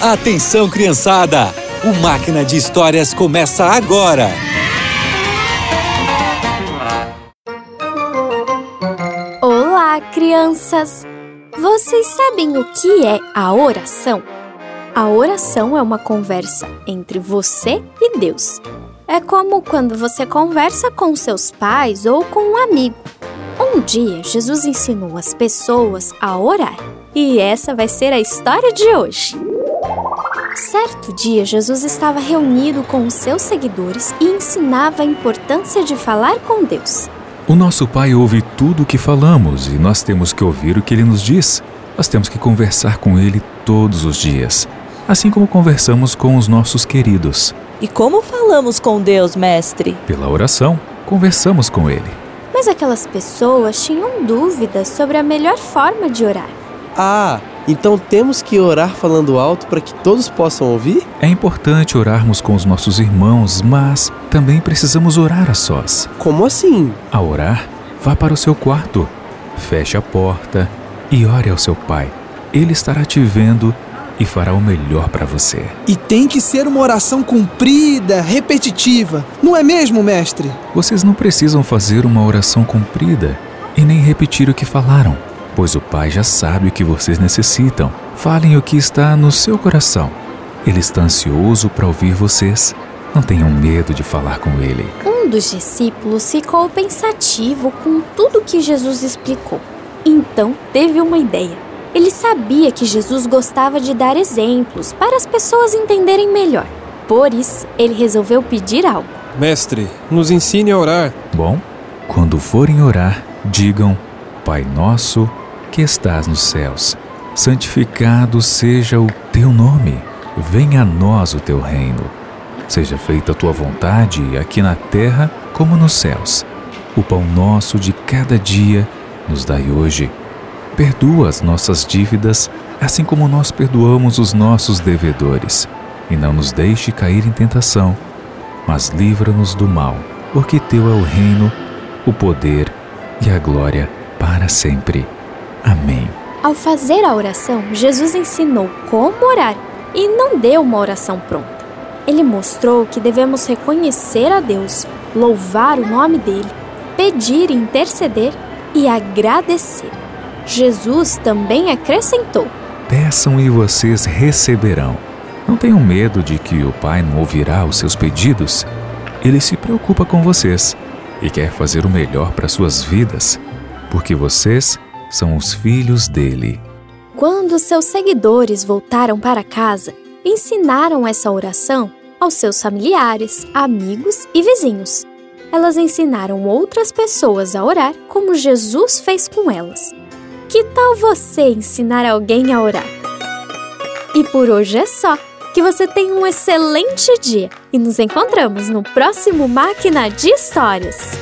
Atenção, criançada! O Máquina de Histórias começa agora! Olá, crianças! Vocês sabem o que é a oração? A oração é uma conversa entre você e Deus. É como quando você conversa com seus pais ou com um amigo. Um dia, Jesus ensinou as pessoas a orar. E essa vai ser a história de hoje. Certo dia, Jesus estava reunido com os seus seguidores e ensinava a importância de falar com Deus. O nosso Pai ouve tudo o que falamos e nós temos que ouvir o que Ele nos diz. Nós temos que conversar com Ele todos os dias, assim como conversamos com os nossos queridos. E como falamos com Deus, mestre? Pela oração, conversamos com Ele. Mas aquelas pessoas tinham dúvidas sobre a melhor forma de orar. Ah, então temos que orar falando alto para que todos possam ouvir? É importante orarmos com os nossos irmãos, mas também precisamos orar a sós. Como assim? Ao orar, vá para o seu quarto, feche a porta e ore ao seu Pai. Ele estará te vendo e fará o melhor para você. E tem que ser uma oração comprida, repetitiva, não é mesmo, mestre? Vocês não precisam fazer uma oração comprida e nem repetir o que falaram, pois o Pai já sabe o que vocês necessitam. Falem o que está no seu coração. Ele está ansioso para ouvir vocês. Não tenham medo de falar com ele. Um dos discípulos ficou pensativo com tudo que Jesus explicou. Então teve uma ideia. Ele sabia que Jesus gostava de dar exemplos para as pessoas entenderem melhor. Por isso, ele resolveu pedir algo. Mestre, nos ensine a orar. Bom, quando forem orar, digam: Pai nosso que estás nos céus, santificado seja o teu nome. Venha a nós o teu reino. Seja feita a tua vontade, aqui na terra como nos céus. O pão nosso de cada dia nos dai hoje. Perdoa as nossas dívidas, assim como nós perdoamos os nossos devedores. E não nos deixe cair em tentação, mas livra-nos do mal, porque teu é o reino, o poder e a glória para sempre. Amém. Ao fazer a oração, Jesus ensinou como orar e não deu uma oração pronta. Ele mostrou que devemos reconhecer a Deus, louvar o nome dele, pedir e interceder e agradecer. Jesus também acrescentou: Peçam e vocês receberão. Não tenham medo de que o Pai não ouvirá os seus pedidos. Ele se preocupa com vocês e quer fazer o melhor para suas vidas, porque vocês são os filhos dele. Quando seus seguidores voltaram para casa, ensinaram essa oração aos seus familiares, amigos e vizinhos. Elas ensinaram outras pessoas a orar como Jesus fez com elas. Que tal você ensinar alguém a orar? E por hoje é só. Que você tenha um excelente dia e nos encontramos no próximo Máquina de Histórias.